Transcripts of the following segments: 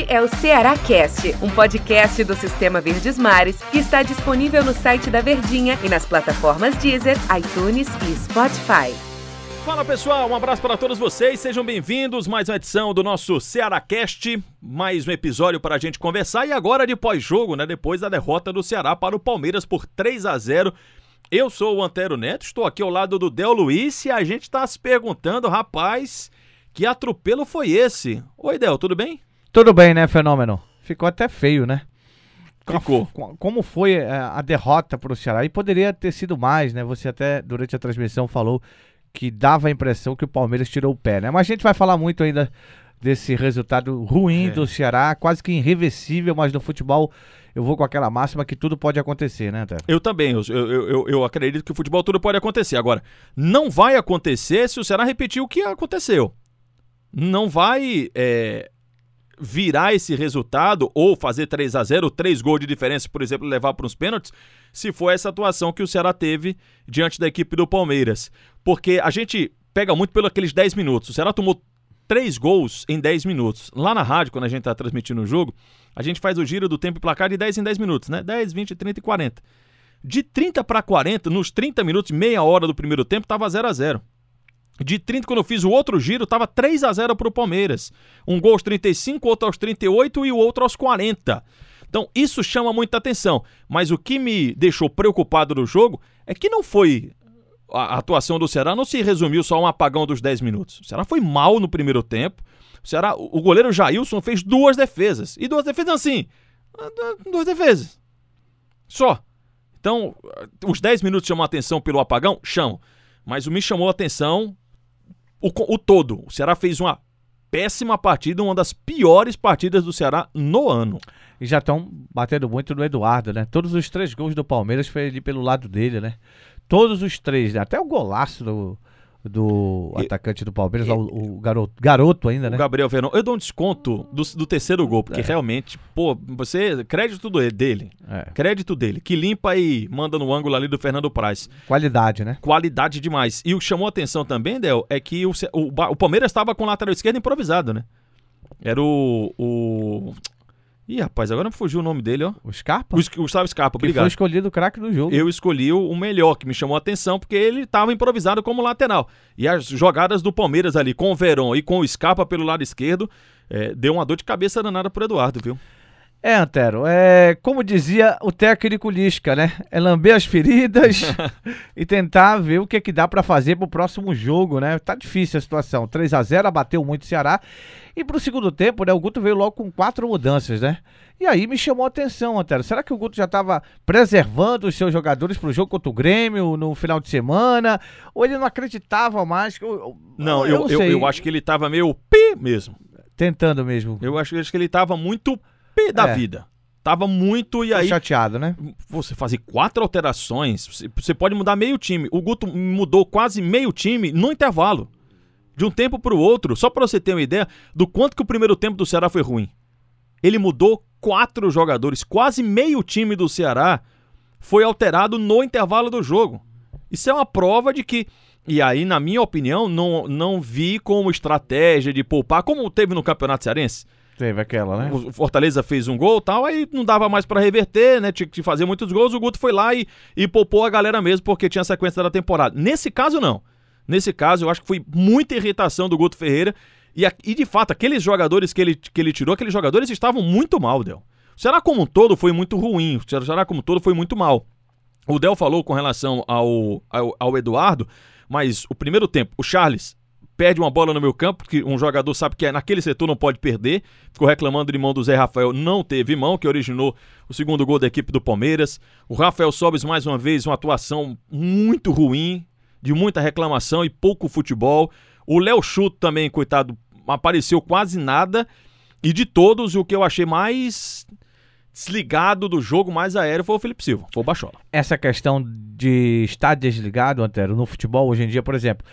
Este é o Ceará Cast, um podcast do Sistema Verdes Mares que está disponível no site da Verdinha e nas plataformas Deezer, iTunes e Spotify. Fala pessoal, um abraço para todos vocês, sejam bem-vindos. Mais uma edição do nosso Ceará Cast, mais um episódio para a gente conversar. E agora de pós-jogo, né? Depois da derrota do Ceará para o Palmeiras por 3 a 0 eu sou o Antero Neto, estou aqui ao lado do Del Luiz e a gente está se perguntando, rapaz, que atropelo foi esse? Oi, Del, tudo bem? Tudo bem, né, Fenômeno? Ficou até feio, né? Ficou. Como foi é, a derrota para o Ceará? E poderia ter sido mais, né? Você até, durante a transmissão, falou que dava a impressão que o Palmeiras tirou o pé, né? Mas a gente vai falar muito ainda desse resultado ruim é. do Ceará, quase que irreversível, mas no futebol eu vou com aquela máxima que tudo pode acontecer, né, Té? Eu também, eu, eu, eu, eu, acredito que o futebol tudo pode acontecer. Agora, não vai acontecer se o Ceará repetir o que aconteceu. Não vai é, virar esse resultado ou fazer 3 a 0 três gols de diferença, por exemplo, levar para os pênaltis, se for essa atuação que o Ceará teve diante da equipe do Palmeiras. Porque a gente pega muito pelos aqueles 10 minutos. O Ceará tomou três gols em 10 minutos. Lá na rádio, quando a gente está transmitindo o jogo, a gente faz o giro do tempo e placar de 10 em 10 minutos, né? 10, 20, 30 e 40. De 30 para 40, nos 30 minutos, meia hora do primeiro tempo, estava 0 a 0 De 30, quando eu fiz o outro giro, estava 3 a 0 para o Palmeiras. Um gol aos 35, outro aos 38 e o outro aos 40. Então, isso chama muita atenção. Mas o que me deixou preocupado no jogo é que não foi a atuação do Ceará não se resumiu só a um apagão dos 10 minutos. O Ceará foi mal no primeiro tempo. O Ceará, o goleiro Jailson fez duas defesas. E duas defesas assim. Duas defesas. Só. Então, os 10 minutos chamam a atenção pelo apagão? Chamam. Mas o me chamou a atenção o, o todo. O Ceará fez uma péssima partida, uma das piores partidas do Ceará no ano. E já estão batendo muito no Eduardo, né? Todos os três gols do Palmeiras foi ali pelo lado dele, né? Todos os três, né? até o golaço do, do e, atacante do Palmeiras, e, o, o, garoto, garoto ainda, né? O Gabriel Verão. Eu dou um desconto do, do terceiro gol, porque é. realmente, pô, você. Crédito dele. É. Crédito dele. Que limpa e manda no ângulo ali do Fernando Praz. Qualidade, né? Qualidade demais. E o que chamou a atenção também, Del, é que o, o, o Palmeiras estava com o lateral esquerdo improvisado, né? Era o, o Ih, rapaz, agora me fugiu o nome dele, ó. O Scarpa? O Gustavo Scarpa, que obrigado. foi escolhido o craque do jogo. Eu escolhi o melhor, que me chamou a atenção, porque ele estava improvisado como lateral. E as jogadas do Palmeiras ali, com o Verón e com o Scarpa pelo lado esquerdo, é, deu uma dor de cabeça danada pro Eduardo, viu? É, Antero, é, como dizia o técnico Lisca, né? É lamber as feridas e tentar ver o que, é que dá para fazer pro próximo jogo, né? Tá difícil a situação. 3 a 0 abateu muito o Ceará. E pro segundo tempo, né? O Guto veio logo com quatro mudanças, né? E aí me chamou a atenção, Antero. Será que o Guto já estava preservando os seus jogadores pro jogo contra o Grêmio no final de semana? Ou ele não acreditava mais? Eu, não, eu, eu, eu, eu acho que ele tava meio pi mesmo. Tentando mesmo. Eu acho, acho que ele tava muito pé da é. vida. Tava muito e aí. chateado, né? Você fazer quatro alterações, você pode mudar meio time. O Guto mudou quase meio time no intervalo. De um tempo para o outro, só para você ter uma ideia do quanto que o primeiro tempo do Ceará foi ruim. Ele mudou quatro jogadores, quase meio time do Ceará foi alterado no intervalo do jogo. Isso é uma prova de que e aí, na minha opinião, não, não vi como estratégia de poupar, como teve no Campeonato Cearense. Teve aquela, né? O Fortaleza fez um gol tal, aí não dava mais para reverter, né? Tinha que fazer muitos gols. O Guto foi lá e, e poupou a galera mesmo, porque tinha a sequência da temporada. Nesse caso, não. Nesse caso, eu acho que foi muita irritação do Guto Ferreira. E, e de fato, aqueles jogadores que ele, que ele tirou, aqueles jogadores estavam muito mal, Del. O Ceará como um todo foi muito ruim. O Ceará como um todo foi muito mal. O Del falou com relação ao, ao, ao Eduardo, mas o primeiro tempo, o Charles perde uma bola no meu campo, que um jogador sabe que é naquele setor não pode perder. Ficou reclamando de mão do Zé Rafael, não teve mão, que originou o segundo gol da equipe do Palmeiras. O Rafael Sobes, mais uma vez, uma atuação muito ruim, de muita reclamação e pouco futebol. O Léo Chuto também, coitado, apareceu quase nada. E de todos, o que eu achei mais desligado do jogo mais aéreo foi o Felipe Silva, foi o Bachola. Essa questão de estar desligado, Antero, no futebol hoje em dia, por exemplo,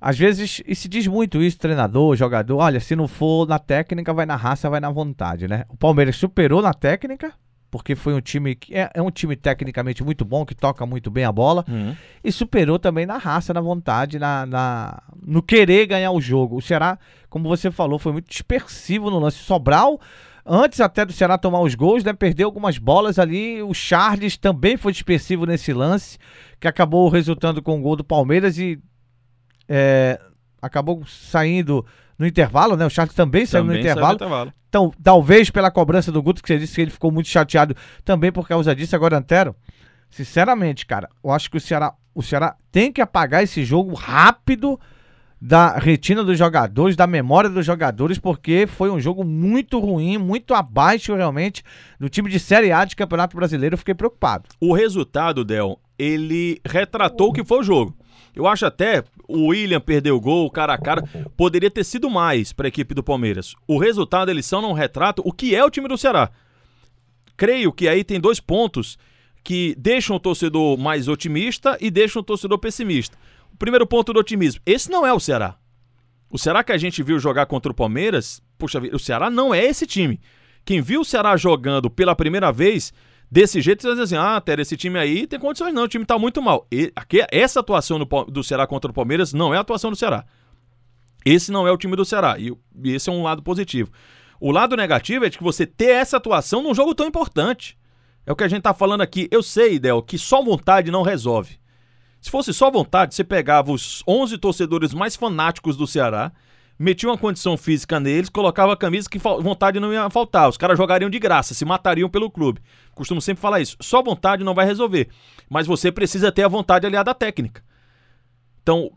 às vezes, e se diz muito isso, treinador, jogador, olha, se não for na técnica, vai na raça, vai na vontade, né? O Palmeiras superou na técnica, porque foi um time que é, é um time tecnicamente muito bom, que toca muito bem a bola, uhum. e superou também na raça, na vontade, na, na, no querer ganhar o jogo. O Ceará, como você falou, foi muito dispersivo no lance. Sobral antes até do Ceará tomar os gols, né? Perdeu algumas bolas ali. O Charles também foi dispersivo nesse lance, que acabou resultando com o gol do Palmeiras e é, acabou saindo no intervalo, né? O Charles também, saiu no intervalo. intervalo. Então, talvez pela cobrança do Guto, que você disse que ele ficou muito chateado também por causa disso. Agora, Antero, sinceramente, cara, eu acho que o Ceará, o Ceará tem que apagar esse jogo rápido da retina dos jogadores, da memória dos jogadores, porque foi um jogo muito ruim, muito abaixo realmente do time de Série A de Campeonato Brasileiro. Eu fiquei preocupado. O resultado, Del, ele retratou o que foi o jogo. Eu acho até o William perdeu o gol, cara a cara, poderia ter sido mais para a equipe do Palmeiras. O resultado da eleição não retrata o que é o time do Ceará. Creio que aí tem dois pontos que deixam o torcedor mais otimista e deixam o torcedor pessimista. O primeiro ponto do otimismo, esse não é o Ceará. O Ceará que a gente viu jogar contra o Palmeiras, puxa vida, o Ceará não é esse time. Quem viu o Ceará jogando pela primeira vez desse jeito, você vai dizer assim: ah, Tere, esse time aí tem condições, não, o time tá muito mal. E, aqui, essa atuação do, do Ceará contra o Palmeiras não é a atuação do Ceará. Esse não é o time do Ceará. E, e esse é um lado positivo. O lado negativo é de que você ter essa atuação num jogo tão importante. É o que a gente tá falando aqui. Eu sei, Del, que só vontade não resolve. Se fosse só vontade, você pegava os 11 torcedores mais fanáticos do Ceará metia uma condição física neles, colocava a camisa que vontade não ia faltar. Os caras jogariam de graça, se matariam pelo clube. Costumo sempre falar isso. Só vontade não vai resolver. Mas você precisa ter a vontade aliada à técnica. Então,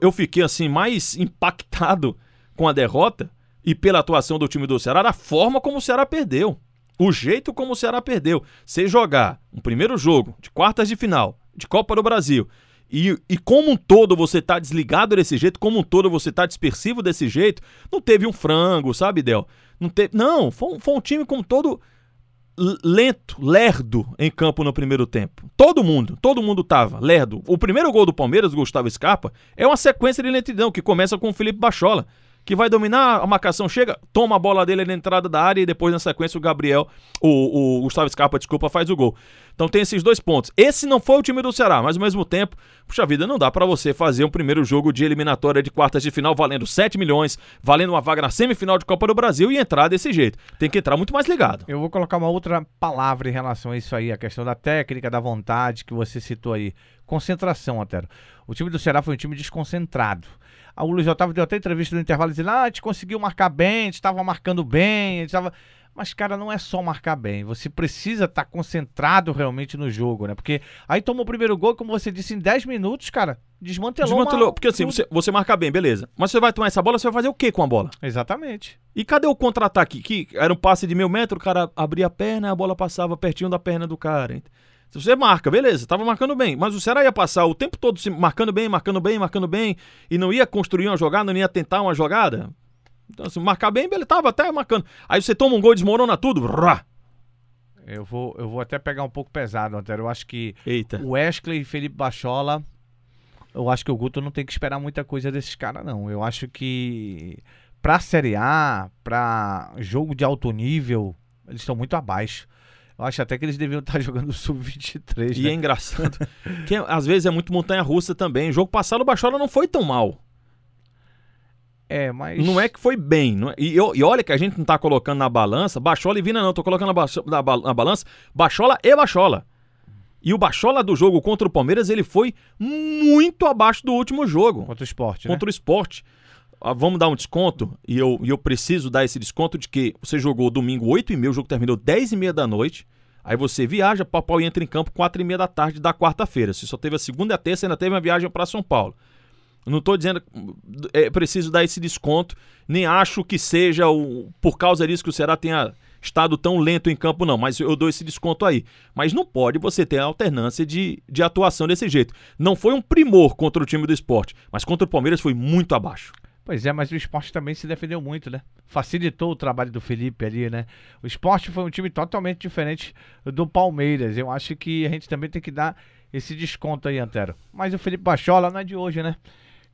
eu, fiquei assim, mais impactado com a derrota e pela atuação do time do Ceará, da forma como o Ceará perdeu. O jeito como o Ceará perdeu. Você jogar um primeiro jogo de quartas de final de Copa do Brasil e, e como um todo você tá desligado desse jeito, como um todo você tá dispersivo desse jeito, não teve um frango, sabe, Del? Não, teve, não foi, foi um time como todo lento, lerdo em campo no primeiro tempo. Todo mundo, todo mundo tava lerdo. O primeiro gol do Palmeiras, Gustavo Scarpa, é uma sequência de lentidão que começa com o Felipe Bachola que vai dominar, a marcação chega, toma a bola dele na entrada da área e depois na sequência o Gabriel, o, o Gustavo Scarpa, desculpa, faz o gol. Então tem esses dois pontos. Esse não foi o time do Ceará, mas ao mesmo tempo, puxa vida, não dá para você fazer um primeiro jogo de eliminatória de quartas de final valendo 7 milhões, valendo uma vaga na semifinal de Copa do Brasil e entrar desse jeito. Tem que entrar muito mais ligado. Eu vou colocar uma outra palavra em relação a isso aí, a questão da técnica, da vontade que você citou aí. Concentração, Otero. O time do Ceará foi um time desconcentrado. O Luiz Otávio deu até entrevista no intervalo dizendo: ah, a gente conseguiu marcar bem, a gente estava marcando bem, a gente tava... Mas, cara, não é só marcar bem. Você precisa estar tá concentrado realmente no jogo, né? Porque aí tomou o primeiro gol, como você disse, em 10 minutos, cara, desmantelou. Desmantelou. Uma... Porque assim, você, você marca bem, beleza. Mas você vai tomar essa bola, você vai fazer o quê com a bola? Exatamente. E cadê o contra-ataque? Que era um passe de meio metro, o cara abria a perna, a bola passava pertinho da perna do cara. Você marca, beleza, estava marcando bem, mas o Ceará ia passar o tempo todo se marcando bem, marcando bem, marcando bem, e não ia construir uma jogada, não ia tentar uma jogada. Então, se marcar bem, ele estava até marcando. Aí você toma um gol e desmorona tudo. Rá. Eu vou, eu vou até pegar um pouco pesado, Antero. Eu acho que Eita. o Wesley e Felipe Bachola, eu acho que o Guto não tem que esperar muita coisa desses caras, não. Eu acho que pra Série A, pra jogo de alto nível, eles estão muito abaixo. Eu acho até que eles deviam estar jogando sub-23. E né? é engraçado que às vezes é muito montanha-russa também. O jogo passado o Bachola não foi tão mal. É, mas. Não é que foi bem. É... E, e, olha que a gente não tá colocando na balança. Bachola e Vina não. Tô colocando na, ba... na, ba... na balança. Bachola e Bachola. E o Bachola do jogo contra o Palmeiras, ele foi muito abaixo do último jogo. Contra o esporte. Contra né? o esporte. Ah, vamos dar um desconto, e eu, e eu preciso dar esse desconto de que você jogou domingo 8 e meia, o jogo terminou 10 e meia da noite, aí você viaja, papai e entra em campo 4 e meia da tarde da quarta-feira. Se só teve a segunda e a terça, ainda teve uma viagem para São Paulo. não estou dizendo é preciso dar esse desconto, nem acho que seja o, por causa disso que o Ceará tenha estado tão lento em campo, não, mas eu dou esse desconto aí. Mas não pode você ter a alternância de, de atuação desse jeito. Não foi um primor contra o time do esporte, mas contra o Palmeiras foi muito abaixo. Pois é, mas o esporte também se defendeu muito, né? Facilitou o trabalho do Felipe ali, né? O esporte foi um time totalmente diferente do Palmeiras. Eu acho que a gente também tem que dar esse desconto aí, Antero. Mas o Felipe Bachola não é de hoje, né?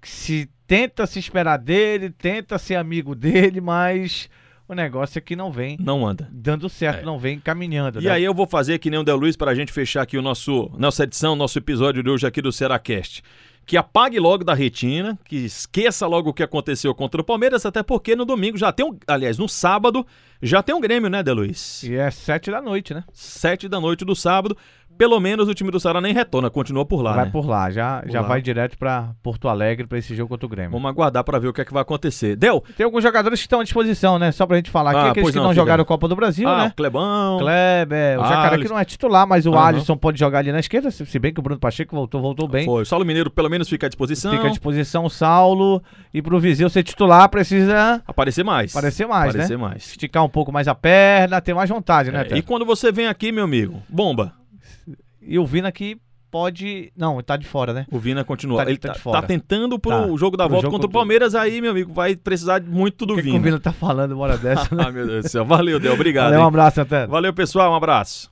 Se tenta se esperar dele, tenta ser amigo dele, mas o negócio é que não vem. Não anda. Dando certo, é. não vem caminhando. E né? aí eu vou fazer que nem o Del Luiz para a gente fechar aqui o nosso, nossa edição, nosso episódio de hoje aqui do Seracast que apague logo da retina, que esqueça logo o que aconteceu contra o Palmeiras, até porque no domingo já tem um. Aliás, no sábado já tem um Grêmio, né, De Luiz? E é sete da noite, né? Sete da noite do sábado. Pelo menos o time do Ceará nem retorna, continua por lá. vai né? por lá, já, Por já lá. vai direto pra Porto Alegre pra esse jogo contra o Grêmio. Vamos aguardar para ver o que é que vai acontecer. Del? Tem alguns jogadores que estão à disposição, né? Só pra gente falar aqui, Ah, aqueles que não, não, jogaram a Copa do Brasil, ah, né? o Clebão. Kleber, o Ah, Jacaré que não é titular, mas o. Alisson pode jogar ali na esquerda, se bem que o Bruno Pacheco voltou, voltou bem. Foi. O Saulo Mineiro pelo menos fica à disposição. Fica à disposição o Saulo. E pro Viseu ser titular, precisa Aparecer mais. aparecer mais, Aparecer né? mais. Esticar um pouco mais a perna, ter mais vontade, né, É, Té? e quando você vem aqui, meu amigo, bomba. E o Vina que pode. Não, tá de fora, né? O Vina continua. Tá Ele tá tá, de fora. tá tentando pro Tá. jogo da Pro volta jogo contra o Palmeiras, aí, meu amigo, vai precisar muito do que, que o Vina. Vina tá falando uma hora dessa, né? ah, meu Deus do céu. Valeu, Del. Obrigado. Valeu, um abraço, até. Valeu, pessoal. Um abraço.